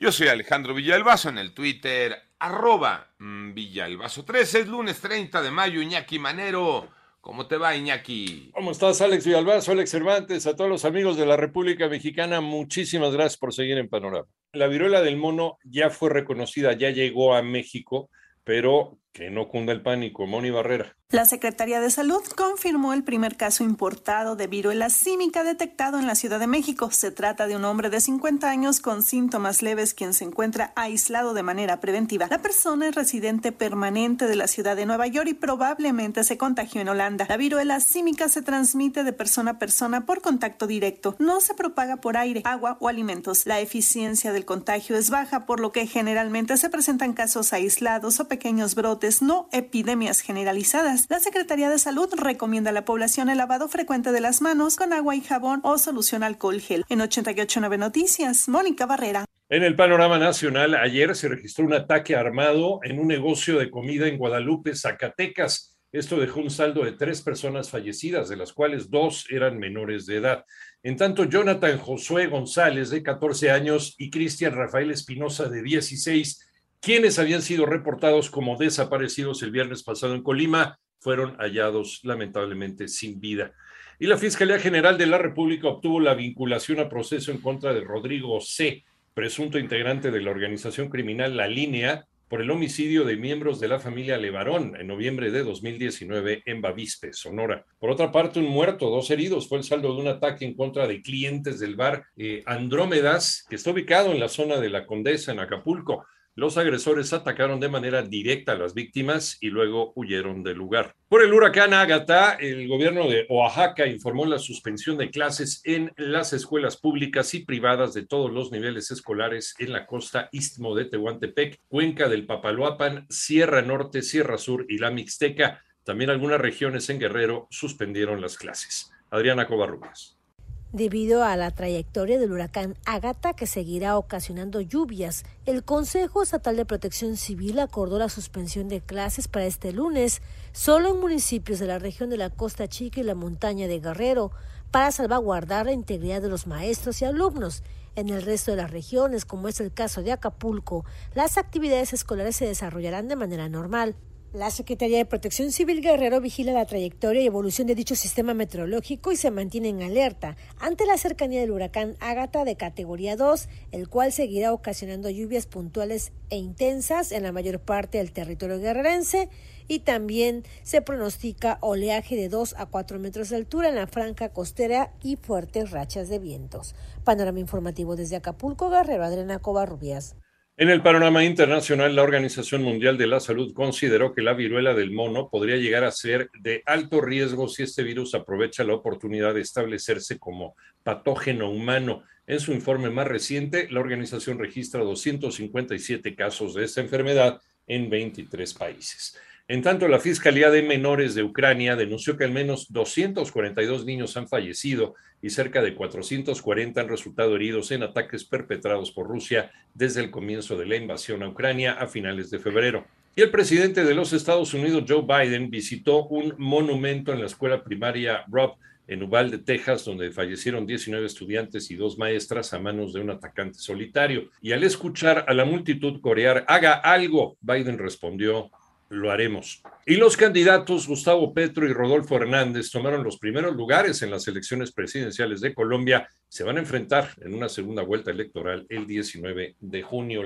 Yo soy Alejandro Villalbazo en el Twitter, arroba mm, Villalbazo13. Es lunes 30 de mayo, Iñaki Manero. ¿Cómo te va, Iñaki? ¿Cómo estás, Alex Villalbazo, Alex Cervantes? A todos los amigos de la República Mexicana, muchísimas gracias por seguir en Panorama. La viruela del mono ya fue reconocida, ya llegó a México, pero que no cunda el pánico. Moni Barrera. La Secretaría de Salud confirmó el primer caso importado de viruela símica detectado en la Ciudad de México. Se trata de un hombre de 50 años con síntomas leves quien se encuentra aislado de manera preventiva. La persona es residente permanente de la ciudad de Nueva York y probablemente se contagió en Holanda. La viruela símica se transmite de persona a persona por contacto directo. No se propaga por aire, agua o alimentos. La eficiencia del contagio es baja, por lo que generalmente se presentan casos aislados o pequeños no epidemias generalizadas. La Secretaría de Salud recomienda a la población el lavado frecuente de las manos con agua y jabón o solución alcohol gel. En 889 Noticias, Mónica Barrera. En el panorama nacional, ayer se registró un ataque armado en un negocio de comida en Guadalupe, Zacatecas. Esto dejó un saldo de tres personas fallecidas, de las cuales dos eran menores de edad. En tanto, Jonathan Josué González, de 14 años, y Cristian Rafael Espinosa, de 16, quienes habían sido reportados como desaparecidos el viernes pasado en Colima, fueron hallados lamentablemente sin vida. Y la Fiscalía General de la República obtuvo la vinculación a proceso en contra de Rodrigo C., presunto integrante de la organización criminal La Línea, por el homicidio de miembros de la familia Levarón en noviembre de 2019 en Bavispe, Sonora. Por otra parte, un muerto, dos heridos, fue el saldo de un ataque en contra de clientes del bar eh, Andrómedas, que está ubicado en la zona de la Condesa, en Acapulco. Los agresores atacaron de manera directa a las víctimas y luego huyeron del lugar. Por el huracán Ágata, el gobierno de Oaxaca informó la suspensión de clases en las escuelas públicas y privadas de todos los niveles escolares en la costa istmo de Tehuantepec, cuenca del Papaloapan, Sierra Norte, Sierra Sur y la Mixteca. También algunas regiones en Guerrero suspendieron las clases. Adriana Covarrubias. Debido a la trayectoria del huracán Ágata que seguirá ocasionando lluvias, el Consejo Estatal de Protección Civil acordó la suspensión de clases para este lunes solo en municipios de la región de la Costa Chica y la montaña de Guerrero para salvaguardar la integridad de los maestros y alumnos. En el resto de las regiones, como es el caso de Acapulco, las actividades escolares se desarrollarán de manera normal. La Secretaría de Protección Civil Guerrero vigila la trayectoria y evolución de dicho sistema meteorológico y se mantiene en alerta ante la cercanía del huracán Ágata de categoría 2, el cual seguirá ocasionando lluvias puntuales e intensas en la mayor parte del territorio guerrerense y también se pronostica oleaje de 2 a 4 metros de altura en la franja costera y fuertes rachas de vientos. Panorama informativo desde Acapulco, Guerrero, Adriana Covarrubias. En el panorama internacional, la Organización Mundial de la Salud consideró que la viruela del mono podría llegar a ser de alto riesgo si este virus aprovecha la oportunidad de establecerse como patógeno humano. En su informe más reciente, la organización registra 257 casos de esta enfermedad en 23 países. En tanto, la Fiscalía de Menores de Ucrania denunció que al menos 242 niños han fallecido y cerca de 440 han resultado heridos en ataques perpetrados por Rusia desde el comienzo de la invasión a Ucrania a finales de febrero. Y el presidente de los Estados Unidos, Joe Biden, visitó un monumento en la escuela primaria Rob en Uvalde, Texas, donde fallecieron 19 estudiantes y dos maestras a manos de un atacante solitario. Y al escuchar a la multitud corear, haga algo, Biden respondió, lo haremos. Y los candidatos Gustavo Petro y Rodolfo Hernández tomaron los primeros lugares en las elecciones presidenciales de Colombia. Se van a enfrentar en una segunda vuelta electoral el 19 de junio.